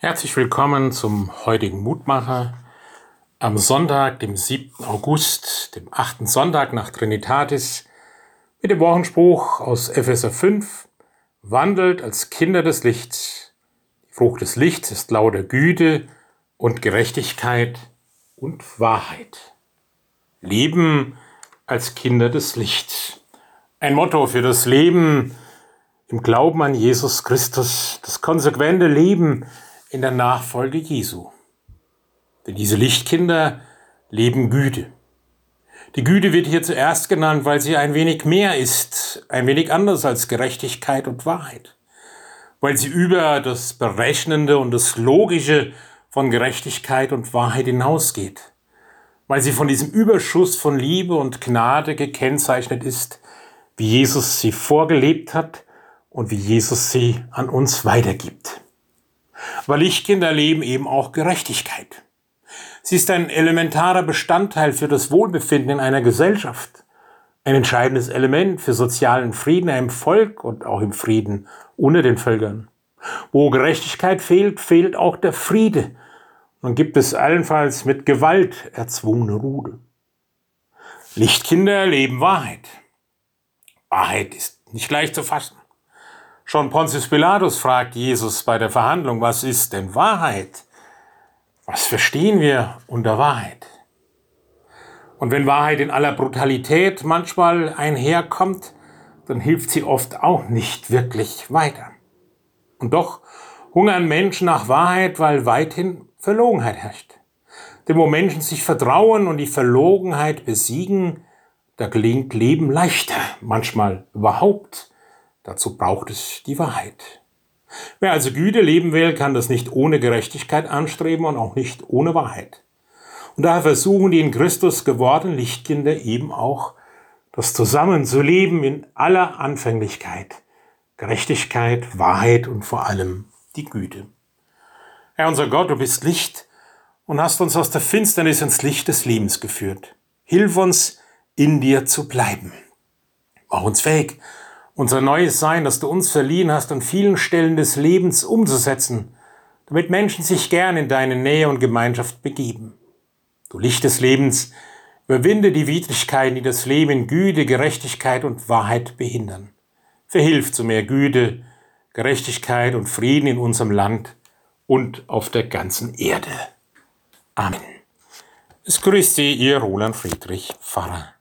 Herzlich willkommen zum heutigen Mutmacher am Sonntag, dem 7. August, dem achten Sonntag nach Trinitatis, mit dem Wochenspruch aus Epheser 5, wandelt als Kinder des Lichts. Die Frucht des Lichts ist lauter Güte und Gerechtigkeit und Wahrheit. Leben als Kinder des Lichts. Ein Motto für das Leben im Glauben an Jesus Christus, das konsequente Leben in der Nachfolge Jesu. Denn diese Lichtkinder leben Güte. Die Güte wird hier zuerst genannt, weil sie ein wenig mehr ist, ein wenig anders als Gerechtigkeit und Wahrheit. Weil sie über das Berechnende und das Logische von Gerechtigkeit und Wahrheit hinausgeht. Weil sie von diesem Überschuss von Liebe und Gnade gekennzeichnet ist, wie Jesus sie vorgelebt hat und wie Jesus sie an uns weitergibt. Aber Lichtkinder leben eben auch Gerechtigkeit. Sie ist ein elementarer Bestandteil für das Wohlbefinden in einer Gesellschaft, ein entscheidendes Element für sozialen Frieden im Volk und auch im Frieden unter den Völkern. Wo Gerechtigkeit fehlt, fehlt auch der Friede. Man gibt es allenfalls mit Gewalt erzwungene Ruhe. Lichtkinder leben Wahrheit. Wahrheit ist nicht leicht zu fassen. Schon Pontius Pilatus fragt Jesus bei der Verhandlung, was ist denn Wahrheit? Was verstehen wir unter Wahrheit? Und wenn Wahrheit in aller Brutalität manchmal einherkommt, dann hilft sie oft auch nicht wirklich weiter. Und doch hungern Menschen nach Wahrheit, weil weithin Verlogenheit herrscht. Denn wo Menschen sich vertrauen und die Verlogenheit besiegen, da gelingt Leben leichter, manchmal überhaupt Dazu braucht es die Wahrheit. Wer also Güte leben will, kann das nicht ohne Gerechtigkeit anstreben und auch nicht ohne Wahrheit. Und daher versuchen die in Christus gewordenen Lichtkinder eben auch, das zusammenzuleben in aller Anfänglichkeit. Gerechtigkeit, Wahrheit und vor allem die Güte. Herr unser Gott, du bist Licht und hast uns aus der Finsternis ins Licht des Lebens geführt. Hilf uns, in dir zu bleiben. Mach uns fähig, unser neues Sein, das du uns verliehen hast, an vielen Stellen des Lebens umzusetzen, damit Menschen sich gern in deine Nähe und Gemeinschaft begeben. Du Licht des Lebens, überwinde die Widrigkeiten, die das Leben in Güte, Gerechtigkeit und Wahrheit behindern. Verhilf zu mehr Güte, Gerechtigkeit und Frieden in unserem Land und auf der ganzen Erde. Amen. Es grüßt Sie, Ihr Roland Friedrich Pfarrer.